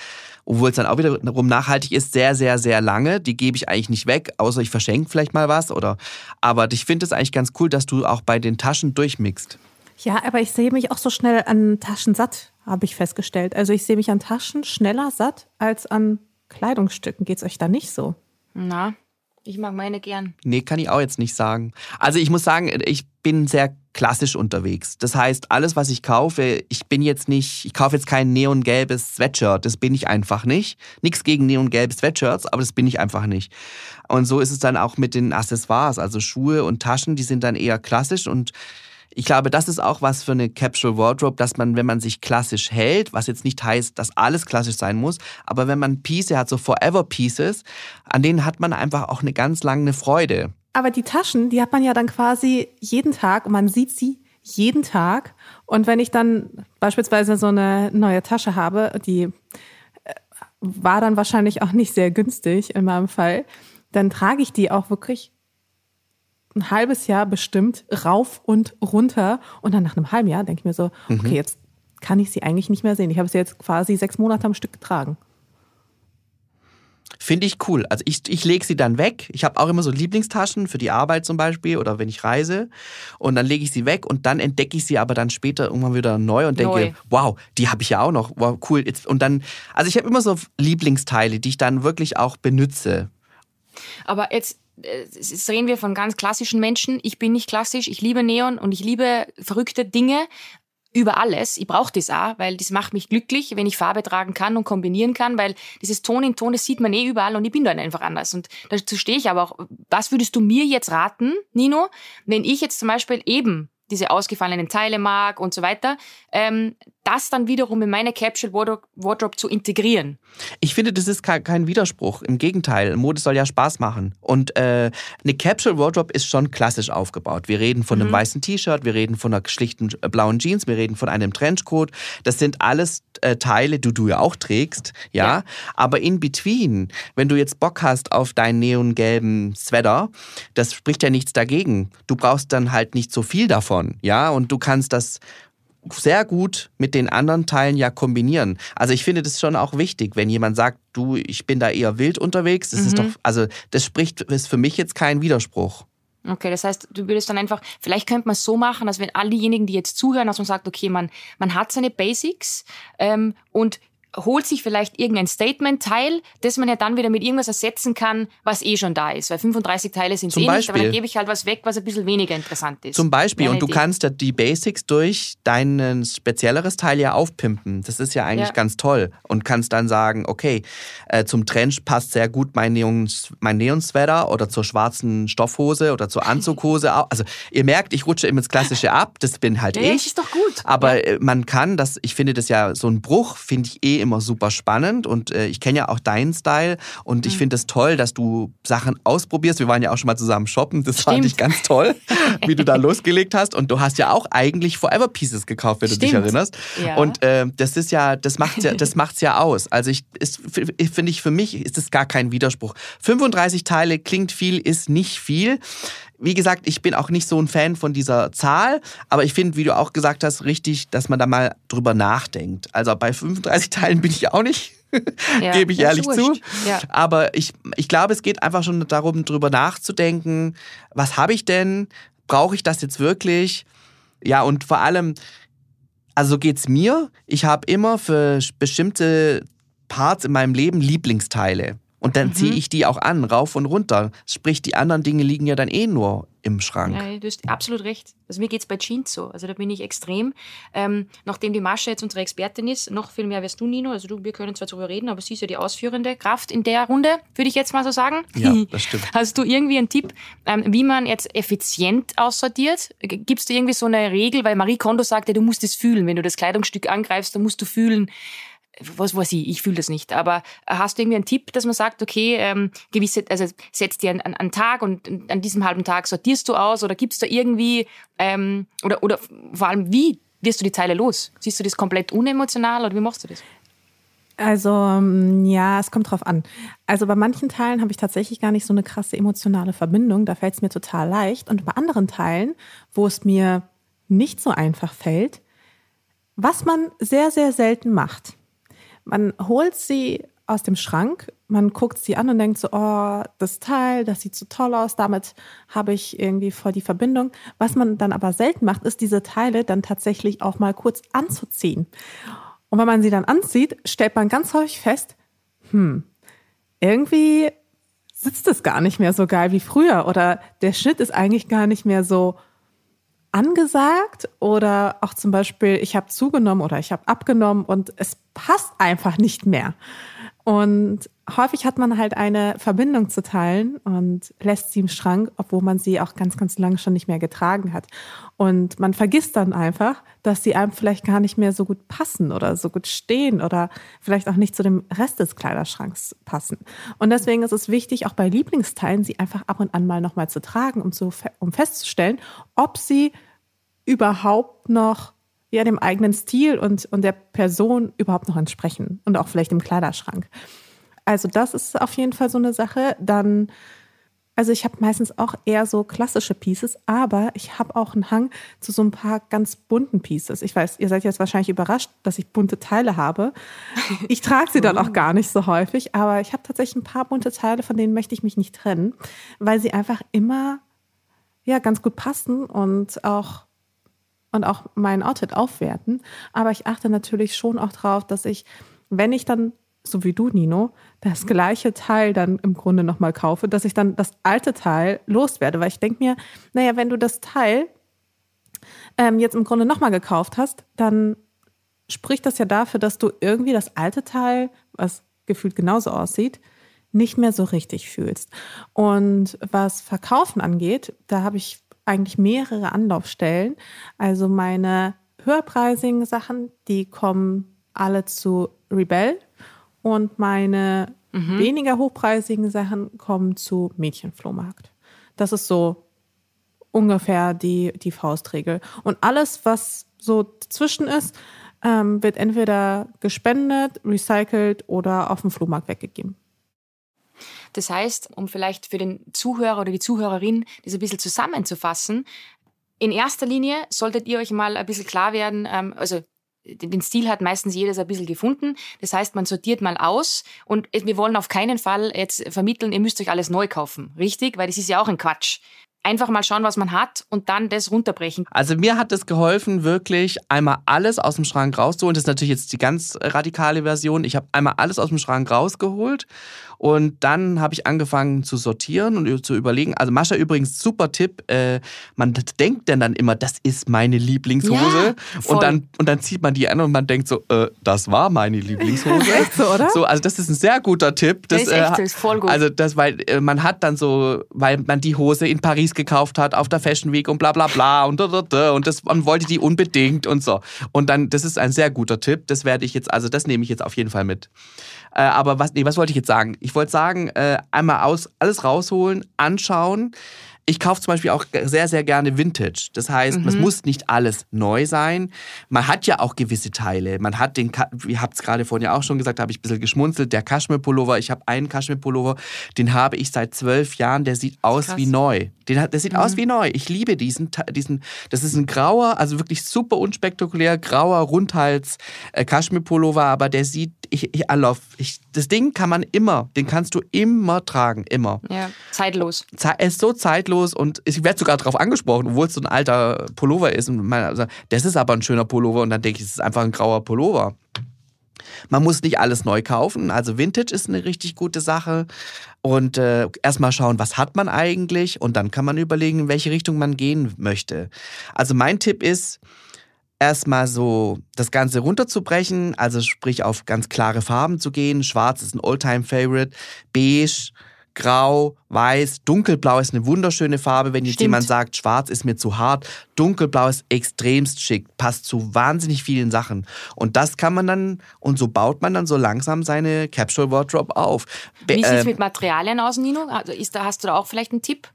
obwohl es dann auch wiederum nachhaltig ist, sehr, sehr, sehr lange. Die gebe ich eigentlich nicht weg, außer ich verschenke vielleicht mal was oder. Aber ich finde es eigentlich ganz cool, dass du auch bei den Taschen durchmixst. Ja, aber ich sehe mich auch so schnell an Taschen satt, habe ich festgestellt. Also ich sehe mich an Taschen schneller satt als an Kleidungsstücken. Geht es euch da nicht so? Na, ich mag meine gern. Nee, kann ich auch jetzt nicht sagen. Also ich muss sagen, ich bin sehr klassisch unterwegs. Das heißt, alles, was ich kaufe, ich bin jetzt nicht, ich kaufe jetzt kein neongelbes Sweatshirt. Das bin ich einfach nicht. Nichts gegen neongelbe Sweatshirts, aber das bin ich einfach nicht. Und so ist es dann auch mit den Accessoires, also Schuhe und Taschen, die sind dann eher klassisch und ich glaube, das ist auch was für eine Capsule Wardrobe, dass man, wenn man sich klassisch hält, was jetzt nicht heißt, dass alles klassisch sein muss, aber wenn man Pieces hat, so Forever Pieces, an denen hat man einfach auch eine ganz lange Freude. Aber die Taschen, die hat man ja dann quasi jeden Tag und man sieht sie jeden Tag. Und wenn ich dann beispielsweise so eine neue Tasche habe, die äh, war dann wahrscheinlich auch nicht sehr günstig in meinem Fall, dann trage ich die auch wirklich ein halbes Jahr bestimmt rauf und runter. Und dann nach einem halben Jahr denke ich mir so, mhm. okay, jetzt kann ich sie eigentlich nicht mehr sehen. Ich habe sie jetzt quasi sechs Monate am Stück getragen. Finde ich cool. Also ich, ich lege sie dann weg. Ich habe auch immer so Lieblingstaschen für die Arbeit zum Beispiel oder wenn ich reise. Und dann lege ich sie weg und dann entdecke ich sie aber dann später irgendwann wieder neu und denke, neu. wow, die habe ich ja auch noch. Wow, cool. Und dann, also ich habe immer so Lieblingsteile, die ich dann wirklich auch benutze. Aber jetzt jetzt reden wir von ganz klassischen Menschen. Ich bin nicht klassisch, ich liebe Neon und ich liebe verrückte Dinge über alles. Ich brauche das auch, weil das macht mich glücklich, wenn ich Farbe tragen kann und kombinieren kann, weil dieses Ton in Ton, das sieht man eh überall und ich bin dann einfach anders. Und dazu stehe ich aber auch. Was würdest du mir jetzt raten, Nino, wenn ich jetzt zum Beispiel eben diese ausgefallenen Teile mag und so weiter, ähm, das dann wiederum in meine Capsule Wardrobe zu integrieren. Ich finde, das ist kein Widerspruch. Im Gegenteil, Mode soll ja Spaß machen. Und äh, eine Capsule Wardrobe ist schon klassisch aufgebaut. Wir reden von einem mhm. weißen T-Shirt, wir reden von einer schlichten äh, blauen Jeans, wir reden von einem Trenchcoat. Das sind alles äh, Teile, die du ja auch trägst, ja? ja. Aber in between, wenn du jetzt Bock hast auf deinen neongelben Sweater, das spricht ja nichts dagegen. Du brauchst dann halt nicht so viel davon, ja? Und du kannst das sehr gut mit den anderen Teilen ja kombinieren. Also ich finde das schon auch wichtig, wenn jemand sagt, du, ich bin da eher wild unterwegs, das mhm. ist doch, also das spricht, ist für mich jetzt kein Widerspruch. Okay, das heißt, du würdest dann einfach, vielleicht könnte man es so machen, dass wenn all diejenigen, die jetzt zuhören, dass man sagt, okay, man, man hat seine Basics ähm, und holt sich vielleicht irgendein Statement-Teil, das man ja dann wieder mit irgendwas ersetzen kann, was eh schon da ist. Weil 35 Teile sind eh nicht, aber dann gebe ich halt was weg, was ein bisschen weniger interessant ist. Zum Beispiel. und du Idee. kannst ja die Basics durch dein spezielleres Teil ja aufpimpen. Das ist ja eigentlich ja. ganz toll. Und kannst dann sagen, okay, äh, zum Trench passt sehr gut mein Neon, mein Neon-Sweater oder zur schwarzen Stoffhose oder zur Anzughose. Also ihr merkt, ich rutsche immer ins Klassische ab. Das bin halt ja, ich. Das ist doch gut. Aber ja. Äh, man kann das, ich finde das ja so ein Bruch, finde ich eh immer super spannend und äh, ich kenne ja auch deinen Style und ich mhm. finde es toll, dass du Sachen ausprobierst. Wir waren ja auch schon mal zusammen shoppen, das Stimmt. fand ich ganz toll, wie du da losgelegt hast und du hast ja auch eigentlich Forever Pieces gekauft, wenn Stimmt. du dich erinnerst. Ja. Und äh, das ist ja, das macht's ja, das macht's ja aus. Also ich, finde ich für mich ist es gar kein Widerspruch. 35 Teile klingt viel, ist nicht viel wie gesagt, ich bin auch nicht so ein Fan von dieser Zahl, aber ich finde, wie du auch gesagt hast, richtig, dass man da mal drüber nachdenkt. Also bei 35 Teilen bin ich auch nicht, ja, gebe ich ehrlich zu. Ja. Aber ich, ich glaube, es geht einfach schon darum, drüber nachzudenken, was habe ich denn? Brauche ich das jetzt wirklich? Ja, und vor allem, also so geht's mir. Ich habe immer für bestimmte Parts in meinem Leben Lieblingsteile. Und dann mhm. ziehe ich die auch an, rauf und runter. Sprich, die anderen Dinge liegen ja dann eh nur im Schrank. Ja, du hast absolut recht. Also mir geht es bei Jeans so. Also da bin ich extrem. Ähm, nachdem die Mascha jetzt unsere Expertin ist, noch viel mehr wirst du, Nino. Also du, wir können zwar darüber reden, aber sie ist ja die ausführende Kraft in der Runde, würde ich jetzt mal so sagen. Ja, das stimmt. Hast du irgendwie einen Tipp, ähm, wie man jetzt effizient aussortiert? Gibt es da irgendwie so eine Regel? Weil Marie Kondo sagte, du musst es fühlen. Wenn du das Kleidungsstück angreifst, dann musst du fühlen, was weiß ich, ich fühle das nicht. Aber hast du irgendwie einen Tipp, dass man sagt, okay, ähm, gewisse, also setzt dir einen, einen, Tag und an diesem halben Tag sortierst du aus oder gibt es da irgendwie, ähm, oder, oder vor allem, wie wirst du die Teile los? Siehst du das komplett unemotional oder wie machst du das? Also ähm, ja, es kommt drauf an. Also bei manchen Teilen habe ich tatsächlich gar nicht so eine krasse emotionale Verbindung. Da fällt es mir total leicht. Und bei anderen Teilen, wo es mir nicht so einfach fällt, was man sehr, sehr selten macht, man holt sie aus dem Schrank, man guckt sie an und denkt so, oh, das Teil, das sieht so toll aus, damit habe ich irgendwie voll die Verbindung. Was man dann aber selten macht, ist diese Teile dann tatsächlich auch mal kurz anzuziehen. Und wenn man sie dann anzieht, stellt man ganz häufig fest, hm, irgendwie sitzt es gar nicht mehr so geil wie früher oder der Schnitt ist eigentlich gar nicht mehr so angesagt oder auch zum Beispiel, ich habe zugenommen oder ich habe abgenommen und es passt einfach nicht mehr. Und häufig hat man halt eine Verbindung zu teilen und lässt sie im Schrank, obwohl man sie auch ganz, ganz lange schon nicht mehr getragen hat. Und man vergisst dann einfach, dass sie einem vielleicht gar nicht mehr so gut passen oder so gut stehen oder vielleicht auch nicht zu dem Rest des Kleiderschranks passen. Und deswegen ist es wichtig, auch bei Lieblingsteilen sie einfach ab und an mal nochmal zu tragen, um, zu, um festzustellen, ob sie überhaupt noch ja, dem eigenen Stil und, und der Person überhaupt noch entsprechen und auch vielleicht im Kleiderschrank. Also das ist auf jeden Fall so eine Sache. Dann, also ich habe meistens auch eher so klassische Pieces, aber ich habe auch einen Hang zu so ein paar ganz bunten Pieces. Ich weiß, ihr seid jetzt wahrscheinlich überrascht, dass ich bunte Teile habe. Ich trage sie dann auch gar nicht so häufig, aber ich habe tatsächlich ein paar bunte Teile, von denen möchte ich mich nicht trennen, weil sie einfach immer ja ganz gut passen und auch und auch mein Outfit aufwerten. Aber ich achte natürlich schon auch darauf, dass ich, wenn ich dann, so wie du, Nino, das gleiche Teil dann im Grunde nochmal kaufe, dass ich dann das alte Teil loswerde. Weil ich denke mir, naja, wenn du das Teil ähm, jetzt im Grunde nochmal gekauft hast, dann spricht das ja dafür, dass du irgendwie das alte Teil, was gefühlt genauso aussieht, nicht mehr so richtig fühlst. Und was Verkaufen angeht, da habe ich eigentlich mehrere Anlaufstellen. Also meine höherpreisigen Sachen, die kommen alle zu Rebel und meine mhm. weniger hochpreisigen Sachen kommen zu Mädchenflohmarkt. Das ist so ungefähr die, die Faustregel. Und alles, was so dazwischen ist, ähm, wird entweder gespendet, recycelt oder auf dem Flohmarkt weggegeben. Das heißt, um vielleicht für den Zuhörer oder die Zuhörerin das ein bisschen zusammenzufassen, in erster Linie solltet ihr euch mal ein bisschen klar werden, ähm, also den Stil hat meistens jedes ein bisschen gefunden. Das heißt, man sortiert mal aus und wir wollen auf keinen Fall jetzt vermitteln, ihr müsst euch alles neu kaufen. Richtig? Weil das ist ja auch ein Quatsch einfach mal schauen, was man hat und dann das runterbrechen. Also mir hat es geholfen, wirklich einmal alles aus dem Schrank rauszuholen. Das ist natürlich jetzt die ganz radikale Version. Ich habe einmal alles aus dem Schrank rausgeholt und dann habe ich angefangen zu sortieren und zu überlegen. Also Mascha übrigens super Tipp. Äh, man denkt denn dann immer, das ist meine Lieblingshose ja, und dann und dann zieht man die an und man denkt so, äh, das war meine Lieblingshose. echt so, oder? So, also das ist ein sehr guter Tipp. Das, das ist echt, äh, ist voll gut. Also das, weil äh, man hat dann so, weil man die Hose in Paris gekauft hat auf der Fashion Week und bla bla bla und, und das man wollte die unbedingt und so. Und dann, das ist ein sehr guter Tipp. Das werde ich jetzt, also das nehme ich jetzt auf jeden Fall mit. Äh, aber was, nee, was wollte ich jetzt sagen? Ich wollte sagen, äh, einmal aus, alles rausholen, anschauen. ich kaufe zum Beispiel auch sehr, sehr gerne Vintage. Das heißt, mhm. es muss nicht alles neu sein. Man hat ja auch gewisse Teile. Man hat den, ihr habt es gerade vorhin ja auch schon gesagt, da habe ich ein bisschen geschmunzelt, der Kaschmir-Pullover. Ich habe einen Kaschmir-Pullover, den habe ich seit zwölf Jahren, der sieht aus Krass. wie neu. Den der sieht mhm. aus wie neu. Ich liebe diesen, diesen, das ist ein grauer, also wirklich super unspektakulär, grauer Rundhals äh, Kaschmir-Pullover, aber der sieht, ich, ich, ich, das Ding kann man immer, den kannst du immer tragen, immer. Ja, zeitlos. Er ist so zeitlos und ich werde sogar darauf angesprochen, obwohl es so ein alter Pullover ist. Und man, also, das ist aber ein schöner Pullover und dann denke ich, es ist einfach ein grauer Pullover. Man muss nicht alles neu kaufen. Also Vintage ist eine richtig gute Sache. Und äh, erstmal schauen, was hat man eigentlich und dann kann man überlegen, in welche Richtung man gehen möchte. Also mein Tipp ist, erstmal so das Ganze runterzubrechen, also sprich auf ganz klare Farben zu gehen. Schwarz ist ein Oldtime-Favorite, beige, Grau, Weiß, Dunkelblau ist eine wunderschöne Farbe. Wenn jetzt Stimmt. jemand sagt, Schwarz ist mir zu hart, Dunkelblau ist extremst schick, passt zu wahnsinnig vielen Sachen. Und das kann man dann, und so baut man dann so langsam seine Capsule Wardrobe auf. Wie sieht es äh, mit Materialien aus, Nino? Also ist da, hast du da auch vielleicht einen Tipp?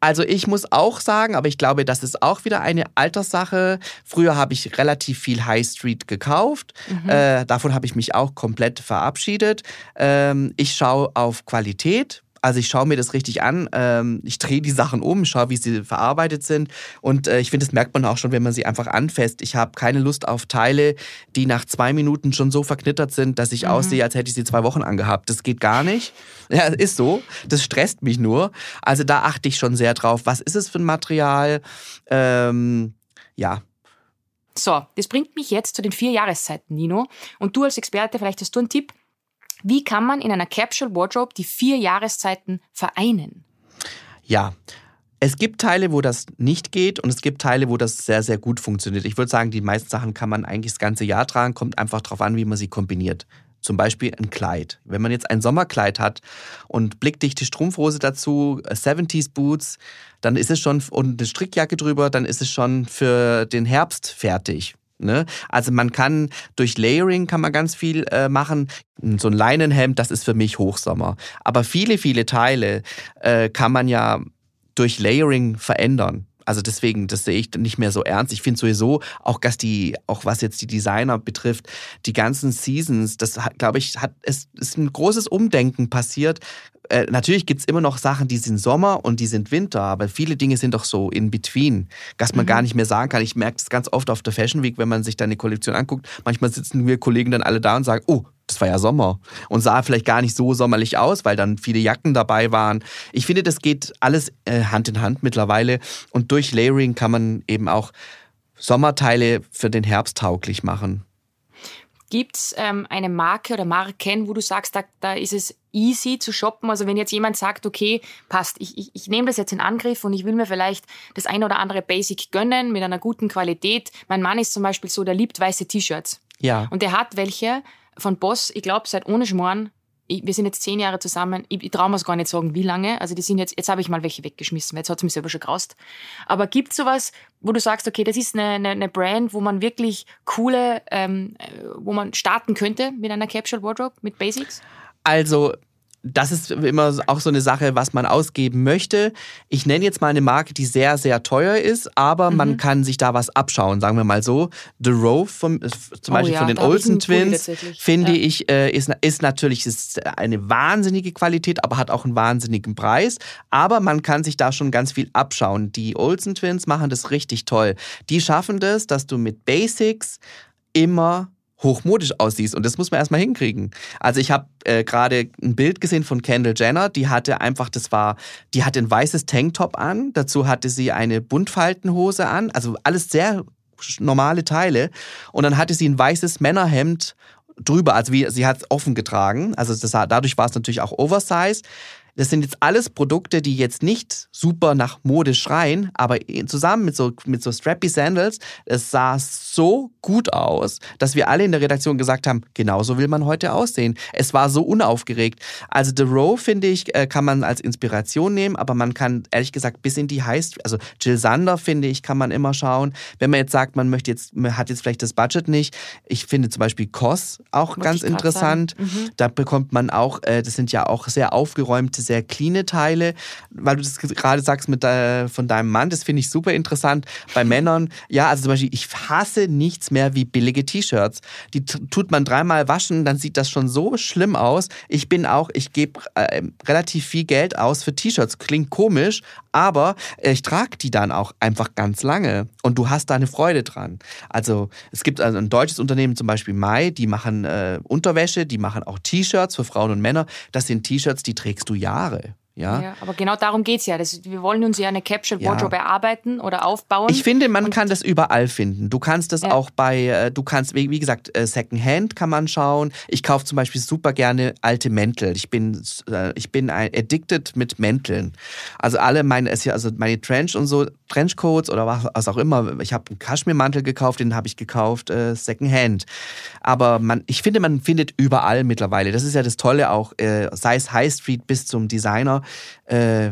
Also ich muss auch sagen, aber ich glaube, das ist auch wieder eine Alterssache. Früher habe ich relativ viel High Street gekauft. Mhm. Äh, davon habe ich mich auch komplett verabschiedet. Ähm, ich schaue auf Qualität. Also ich schaue mir das richtig an, ähm, ich drehe die Sachen um, schaue, wie sie verarbeitet sind und äh, ich finde, das merkt man auch schon, wenn man sie einfach anfasst. Ich habe keine Lust auf Teile, die nach zwei Minuten schon so verknittert sind, dass ich mhm. aussehe, als hätte ich sie zwei Wochen angehabt. Das geht gar nicht. Ja, ist so. Das stresst mich nur. Also da achte ich schon sehr drauf. Was ist es für ein Material? Ähm, ja, so, das bringt mich jetzt zu den vier Jahreszeiten, Nino. Und du als Experte, vielleicht hast du einen Tipp, wie kann man in einer Capsule Wardrobe die vier Jahreszeiten vereinen? Ja, es gibt Teile, wo das nicht geht und es gibt Teile, wo das sehr, sehr gut funktioniert. Ich würde sagen, die meisten Sachen kann man eigentlich das ganze Jahr tragen, kommt einfach darauf an, wie man sie kombiniert. Zum Beispiel ein Kleid. Wenn man jetzt ein Sommerkleid hat und blickdichte Strumpfhose dazu, 70s Boots, dann ist es schon, und eine Strickjacke drüber, dann ist es schon für den Herbst fertig. Ne? Also man kann durch Layering kann man ganz viel äh, machen. So ein Leinenhemd, das ist für mich Hochsommer. Aber viele, viele Teile äh, kann man ja durch Layering verändern. Also deswegen, das sehe ich nicht mehr so ernst. Ich finde sowieso, auch dass die, auch was jetzt die Designer betrifft, die ganzen Seasons, das glaube ich, hat, es ist ein großes Umdenken passiert, äh, natürlich gibt es immer noch Sachen, die sind Sommer und die sind Winter, aber viele Dinge sind doch so in between, dass man mhm. gar nicht mehr sagen kann. Ich merke das ganz oft auf der Fashion Week, wenn man sich da eine Kollektion anguckt. Manchmal sitzen wir Kollegen dann alle da und sagen, oh, das war ja Sommer und sah vielleicht gar nicht so sommerlich aus, weil dann viele Jacken dabei waren. Ich finde, das geht alles äh, Hand in Hand mittlerweile und durch Layering kann man eben auch Sommerteile für den Herbst tauglich machen. Gibt es ähm, eine Marke oder Marken, wo du sagst, da, da ist es easy zu shoppen? Also wenn jetzt jemand sagt, okay, passt, ich, ich, ich nehme das jetzt in Angriff und ich will mir vielleicht das eine oder andere Basic gönnen mit einer guten Qualität. Mein Mann ist zum Beispiel so, der liebt weiße T-Shirts. Ja. Und der hat welche von Boss, ich glaube, seit ohne Schmoren ich, wir sind jetzt zehn Jahre zusammen, ich, ich traue mir gar nicht sagen, wie lange. Also die sind jetzt, jetzt habe ich mal welche weggeschmissen, jetzt hat es mich selber schon graust. Aber gibt es sowas, wo du sagst, okay, das ist eine, eine, eine Brand, wo man wirklich coole, ähm, äh, wo man starten könnte mit einer Capsule Wardrobe, mit Basics? Also das ist immer auch so eine Sache, was man ausgeben möchte. Ich nenne jetzt mal eine Marke, die sehr, sehr teuer ist, aber mhm. man kann sich da was abschauen, sagen wir mal so. The Row vom, äh, zum oh Beispiel ja, von den Olsen Twins, finde ja. ich, äh, ist, ist natürlich ist eine wahnsinnige Qualität, aber hat auch einen wahnsinnigen Preis. Aber man kann sich da schon ganz viel abschauen. Die Olsen Twins machen das richtig toll. Die schaffen das, dass du mit Basics immer hochmodisch aussiehst. Und das muss man erstmal hinkriegen. Also ich habe äh, gerade ein Bild gesehen von Kendall Jenner, die hatte einfach, das war, die hatte ein weißes Tanktop an, dazu hatte sie eine Buntfaltenhose an, also alles sehr normale Teile. Und dann hatte sie ein weißes Männerhemd drüber, also wie sie hat es offen getragen. Also das, dadurch war es natürlich auch Oversize. Das sind jetzt alles Produkte, die jetzt nicht super nach Mode schreien, aber zusammen mit so, mit so Strappy Sandals, es sah so gut aus, dass wir alle in der Redaktion gesagt haben, genauso will man heute aussehen. Es war so unaufgeregt. Also The Row, finde ich, äh, kann man als Inspiration nehmen, aber man kann ehrlich gesagt bis in die heißt, also Jill Sander, finde ich, kann man immer schauen. Wenn man jetzt sagt, man möchte jetzt, man hat jetzt vielleicht das Budget nicht. Ich finde zum Beispiel COS auch Wollte ganz interessant. Mhm. Da bekommt man auch, äh, das sind ja auch sehr aufgeräumte sehr cleane Teile, weil du das gerade sagst mit äh, von deinem Mann, das finde ich super interessant. Bei Männern, ja, also zum Beispiel, ich hasse nichts mehr wie billige T-Shirts. Die tut man dreimal waschen, dann sieht das schon so schlimm aus. Ich bin auch, ich gebe äh, relativ viel Geld aus für T-Shirts. Klingt komisch, aber ich trage die dann auch einfach ganz lange und du hast da eine Freude dran. Also es gibt also ein deutsches Unternehmen, zum Beispiel Mai, die machen äh, Unterwäsche, die machen auch T-Shirts für Frauen und Männer. Das sind T-Shirts, die trägst du Jahre. Ja? ja, aber genau darum geht es ja. Das, wir wollen uns ja eine Capsule Wardrobe ja. erarbeiten oder aufbauen. Ich finde, man kann das überall finden. Du kannst das ja. auch bei, äh, du kannst, wie gesagt, äh, Secondhand kann man schauen. Ich kaufe zum Beispiel super gerne alte Mäntel. Ich bin, äh, ich bin addicted mit Mänteln. Also alle meine, also meine Trench und so, Trenchcoats oder was auch immer. Ich habe einen Kaschmirmantel gekauft, den habe ich gekauft, äh, Secondhand. Aber man, ich finde, man findet überall mittlerweile. Das ist ja das Tolle auch, äh, sei es High Street bis zum Designer äh,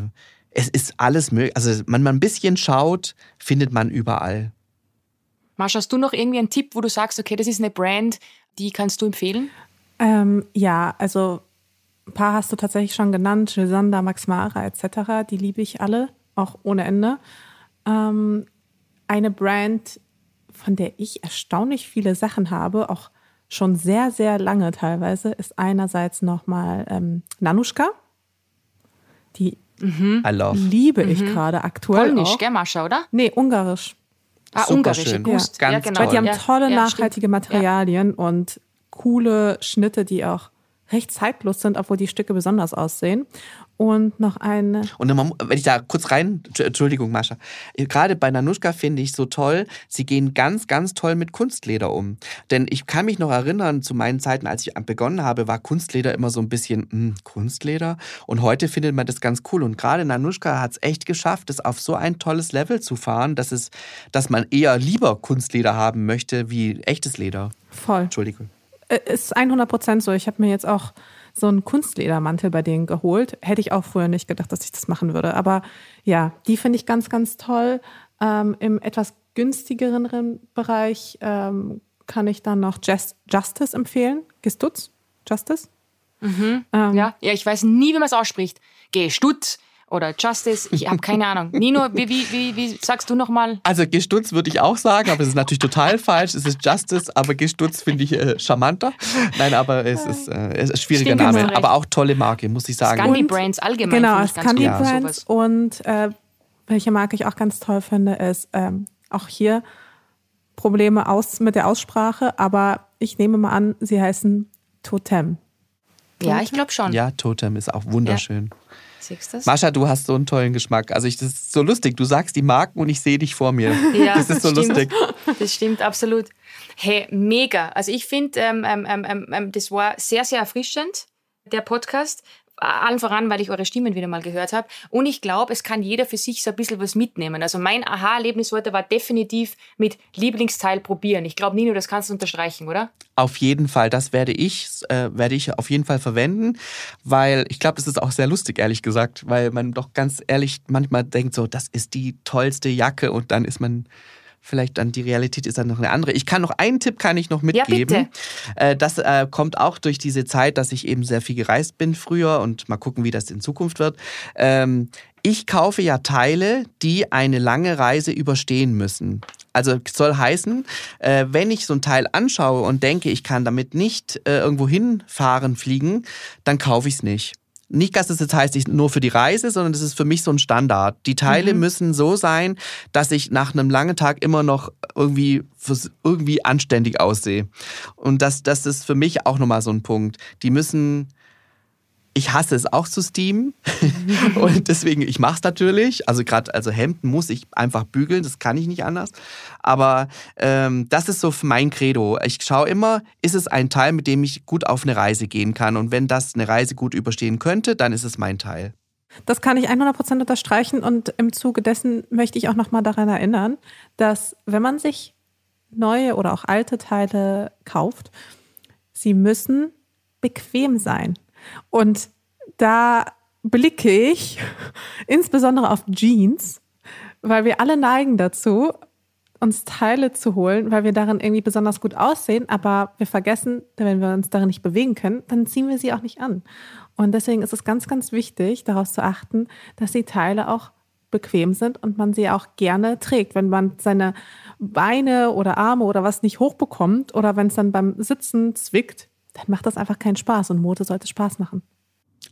es ist alles möglich. Also, wenn man ein bisschen schaut, findet man überall. Marsha, hast du noch irgendwie einen Tipp, wo du sagst, okay, das ist eine Brand, die kannst du empfehlen? Ähm, ja, also ein paar hast du tatsächlich schon genannt, Gisander, Max Mara etc. Die liebe ich alle, auch ohne Ende. Ähm, eine Brand, von der ich erstaunlich viele Sachen habe, auch schon sehr, sehr lange teilweise, ist einerseits nochmal ähm, Nanuschka. Die mhm. liebe ich mhm. gerade aktuell. Polnisch, gell, Mascha, oder? Nee, ungarisch. Ah, Super ungarisch. Schön. Ja. Ganz ja, genau. Weil die haben tolle, ja, nachhaltige Materialien und coole Schnitte, die auch recht zeitlos sind, obwohl die Stücke besonders aussehen. Und noch eine. Und wenn ich da kurz rein, Entschuldigung, Mascha. Gerade bei Nanuschka finde ich so toll, sie gehen ganz, ganz toll mit Kunstleder um. Denn ich kann mich noch erinnern, zu meinen Zeiten, als ich begonnen habe, war Kunstleder immer so ein bisschen, mh, hm, Kunstleder. Und heute findet man das ganz cool. Und gerade Nanuschka hat es echt geschafft, das auf so ein tolles Level zu fahren, dass, es, dass man eher lieber Kunstleder haben möchte wie echtes Leder. Voll. Entschuldigung. Äh, ist 100 Prozent so. Ich habe mir jetzt auch so einen Kunstledermantel bei denen geholt. Hätte ich auch früher nicht gedacht, dass ich das machen würde. Aber ja, die finde ich ganz, ganz toll. Ähm, Im etwas günstigeren Bereich ähm, kann ich dann noch Just, Justice empfehlen. Gestutz? Justice? Mhm. Ähm, ja. ja, ich weiß nie, wie man es ausspricht. Gestutz oder Justice, ich habe keine Ahnung. Nino, wie, wie, wie, wie sagst du nochmal? Also Gestutz würde ich auch sagen, aber es ist natürlich total falsch. Es ist Justice, aber Gestutz finde ich äh, charmanter. Nein, aber es ist, äh, es ist ein schwieriger Stimmt, Name, aber auch tolle Marke, muss ich sagen. Scandi Brands allgemein. Genau, Scandi Brands ja. und äh, welche Marke ich auch ganz toll finde, ist ähm, auch hier Probleme aus, mit der Aussprache, aber ich nehme mal an, sie heißen Totem. Ja, ich glaube schon. Ja, Totem ist auch wunderschön. Ja. Mascha, du hast so einen tollen Geschmack. Also ich, das ist so lustig. Du sagst die Marken und ich sehe dich vor mir. Ja, das ist so stimmt. lustig. Das stimmt absolut. Hey, mega. Also ich finde, ähm, ähm, ähm, ähm, das war sehr, sehr erfrischend, der Podcast allen voran, weil ich eure Stimmen wieder mal gehört habe. Und ich glaube, es kann jeder für sich so ein bisschen was mitnehmen. Also mein Aha-Erlebnis heute war definitiv mit Lieblingsteil probieren. Ich glaube, Nino, das kannst du unterstreichen, oder? Auf jeden Fall, das werde ich, äh, werde ich auf jeden Fall verwenden, weil ich glaube, das ist auch sehr lustig, ehrlich gesagt, weil man doch ganz ehrlich manchmal denkt so, das ist die tollste Jacke und dann ist man vielleicht dann die Realität ist dann noch eine andere. Ich kann noch einen Tipp kann ich noch mitgeben. Ja. Äh, das äh, kommt auch durch diese Zeit, dass ich eben sehr viel gereist bin früher und mal gucken, wie das in Zukunft wird. Ähm, ich kaufe ja Teile, die eine lange Reise überstehen müssen. Also soll heißen, äh, wenn ich so ein Teil anschaue und denke, ich kann damit nicht irgendwo hinfahren, fliegen, dann kaufe ich es nicht nicht, dass es jetzt heißt, ich nur für die Reise, sondern das ist für mich so ein Standard. Die Teile mhm. müssen so sein, dass ich nach einem langen Tag immer noch irgendwie, irgendwie anständig aussehe. Und das, das ist für mich auch nochmal so ein Punkt. Die müssen ich hasse es auch zu steamen und deswegen, ich mache es natürlich. Also gerade, also Hemden muss ich einfach bügeln, das kann ich nicht anders. Aber ähm, das ist so mein Credo. Ich schaue immer, ist es ein Teil, mit dem ich gut auf eine Reise gehen kann und wenn das eine Reise gut überstehen könnte, dann ist es mein Teil. Das kann ich 100% unterstreichen und im Zuge dessen möchte ich auch nochmal daran erinnern, dass wenn man sich neue oder auch alte Teile kauft, sie müssen bequem sein. Und da blicke ich insbesondere auf Jeans, weil wir alle neigen dazu, uns Teile zu holen, weil wir darin irgendwie besonders gut aussehen, aber wir vergessen, wenn wir uns darin nicht bewegen können, dann ziehen wir sie auch nicht an. Und deswegen ist es ganz, ganz wichtig, darauf zu achten, dass die Teile auch bequem sind und man sie auch gerne trägt. Wenn man seine Beine oder Arme oder was nicht hochbekommt oder wenn es dann beim Sitzen zwickt, dann macht das einfach keinen Spaß und Mode sollte Spaß machen.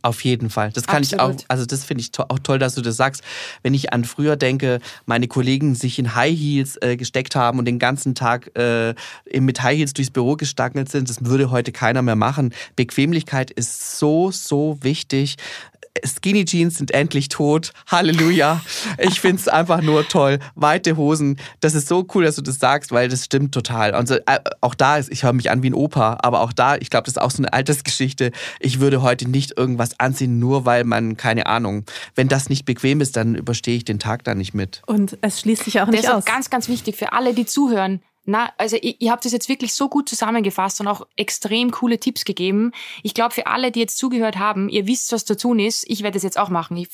Auf jeden Fall. Das kann Absolut. ich auch, also das finde ich to auch toll, dass du das sagst. Wenn ich an früher denke, meine Kollegen sich in High Heels äh, gesteckt haben und den ganzen Tag äh, mit High Heels durchs Büro gestangelt sind, das würde heute keiner mehr machen. Bequemlichkeit ist so, so wichtig. Skinny Jeans sind endlich tot. Halleluja. Ich finde es einfach nur toll. Weite Hosen. Das ist so cool, dass du das sagst, weil das stimmt total. Und so, äh, auch da ist, ich höre mich an wie ein Opa, aber auch da, ich glaube, das ist auch so eine Altersgeschichte. Ich würde heute nicht irgendwas anziehen, nur weil man, keine Ahnung, wenn das nicht bequem ist, dann überstehe ich den Tag da nicht mit. Und es schließt sich auch nicht das aus. Das ist ganz, ganz wichtig für alle, die zuhören. Na, also ihr, ihr habt es jetzt wirklich so gut zusammengefasst und auch extrem coole Tipps gegeben. Ich glaube, für alle, die jetzt zugehört haben, ihr wisst, was zu tun ist. Ich werde es jetzt auch machen, ich,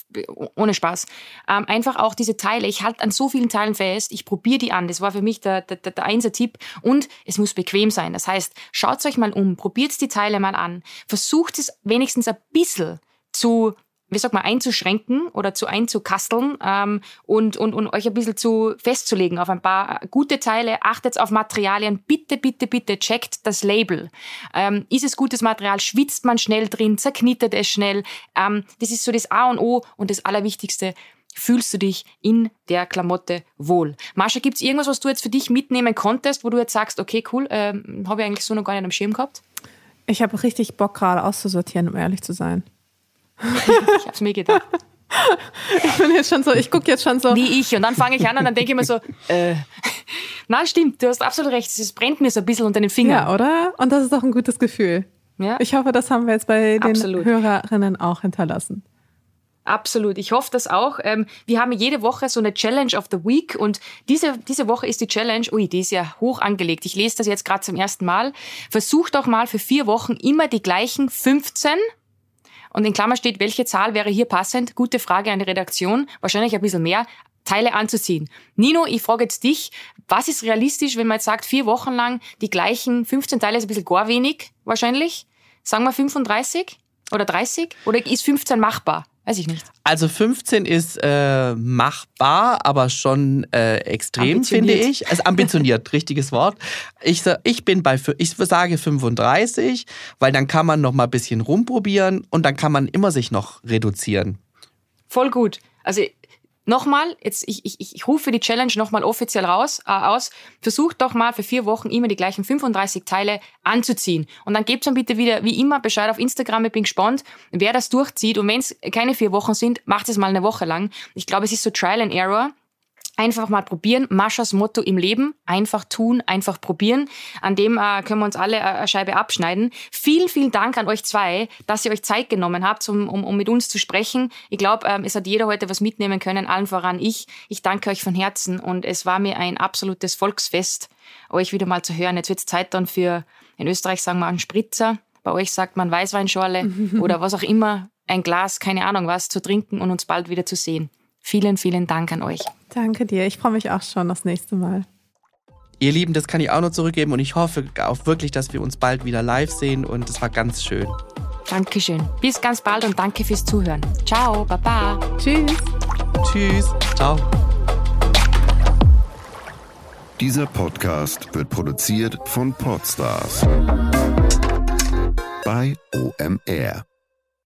ohne Spaß. Ähm, einfach auch diese Teile. Ich halte an so vielen Teilen fest. Ich probiere die an. Das war für mich der, der, der Einser-Tipp. Und es muss bequem sein. Das heißt, schaut euch mal um, probiert die Teile mal an. Versucht es wenigstens ein bisschen zu wie sag mal, einzuschränken oder zu einzukasteln ähm, und, und, und euch ein bisschen zu festzulegen auf ein paar gute Teile. Achtet auf Materialien. Bitte, bitte, bitte checkt das Label. Ähm, ist es gutes Material? Schwitzt man schnell drin? Zerknittert es schnell? Ähm, das ist so das A und O und das Allerwichtigste. Fühlst du dich in der Klamotte wohl? Marsha, gibt's irgendwas, was du jetzt für dich mitnehmen konntest, wo du jetzt sagst, okay, cool, ähm, habe ich eigentlich so noch gar nicht am Schirm gehabt? Ich habe richtig Bock gerade auszusortieren, um ehrlich zu sein ich hab's mir gedacht. Ich bin jetzt schon so, ich gucke jetzt schon so. Wie ich. Und dann fange ich an und dann denke ich mir so, äh, na stimmt, du hast absolut recht, es brennt mir so ein bisschen unter den Fingern. Ja, oder? Und das ist doch ein gutes Gefühl. Ja. Ich hoffe, das haben wir jetzt bei den absolut. Hörerinnen auch hinterlassen. Absolut. Ich hoffe das auch. Ähm, wir haben jede Woche so eine Challenge of the Week und diese, diese Woche ist die Challenge, ui, die ist ja hoch angelegt. Ich lese das jetzt gerade zum ersten Mal. Versucht doch mal für vier Wochen immer die gleichen 15 und in Klammer steht, welche Zahl wäre hier passend? Gute Frage an die Redaktion. Wahrscheinlich ein bisschen mehr. Teile anzuziehen. Nino, ich frage jetzt dich, was ist realistisch, wenn man jetzt sagt, vier Wochen lang die gleichen 15 Teile ist ein bisschen gar wenig, wahrscheinlich? Sagen wir 35 oder 30? Oder ist 15 machbar? Weiß ich nicht. Also 15 ist äh, machbar, aber schon äh, extrem, finde ich. Also ambitioniert, richtiges Wort. Ich, ich bin bei, ich sage 35, weil dann kann man noch mal ein bisschen rumprobieren und dann kann man immer sich noch reduzieren. Voll gut. Also Nochmal, jetzt, ich, ich, ich rufe die Challenge nochmal offiziell raus, äh, aus. Versucht doch mal für vier Wochen immer die gleichen 35 Teile anzuziehen. Und dann gebt dann bitte wieder, wie immer, Bescheid auf Instagram. Ich bin gespannt, wer das durchzieht. Und wenn es keine vier Wochen sind, macht es mal eine Woche lang. Ich glaube, es ist so Trial and Error. Einfach mal probieren. Maschas Motto im Leben. Einfach tun, einfach probieren. An dem äh, können wir uns alle äh, eine Scheibe abschneiden. Vielen, vielen Dank an euch zwei, dass ihr euch Zeit genommen habt, um, um, um mit uns zu sprechen. Ich glaube, ähm, es hat jeder heute was mitnehmen können, allen voran ich. Ich danke euch von Herzen und es war mir ein absolutes Volksfest, euch wieder mal zu hören. Jetzt wird es Zeit dann für, in Österreich sagen wir einen Spritzer. Bei euch sagt man Weißweinschorle oder was auch immer, ein Glas, keine Ahnung was, zu trinken und uns bald wieder zu sehen. Vielen, vielen Dank an euch. Danke dir. Ich freue mich auch schon das nächste Mal. Ihr Lieben, das kann ich auch noch zurückgeben und ich hoffe auch wirklich, dass wir uns bald wieder live sehen und es war ganz schön. Dankeschön. Bis ganz bald und danke fürs Zuhören. Ciao, Baba. Tschüss. Tschüss. Ciao. Dieser Podcast wird produziert von Podstars bei OMR.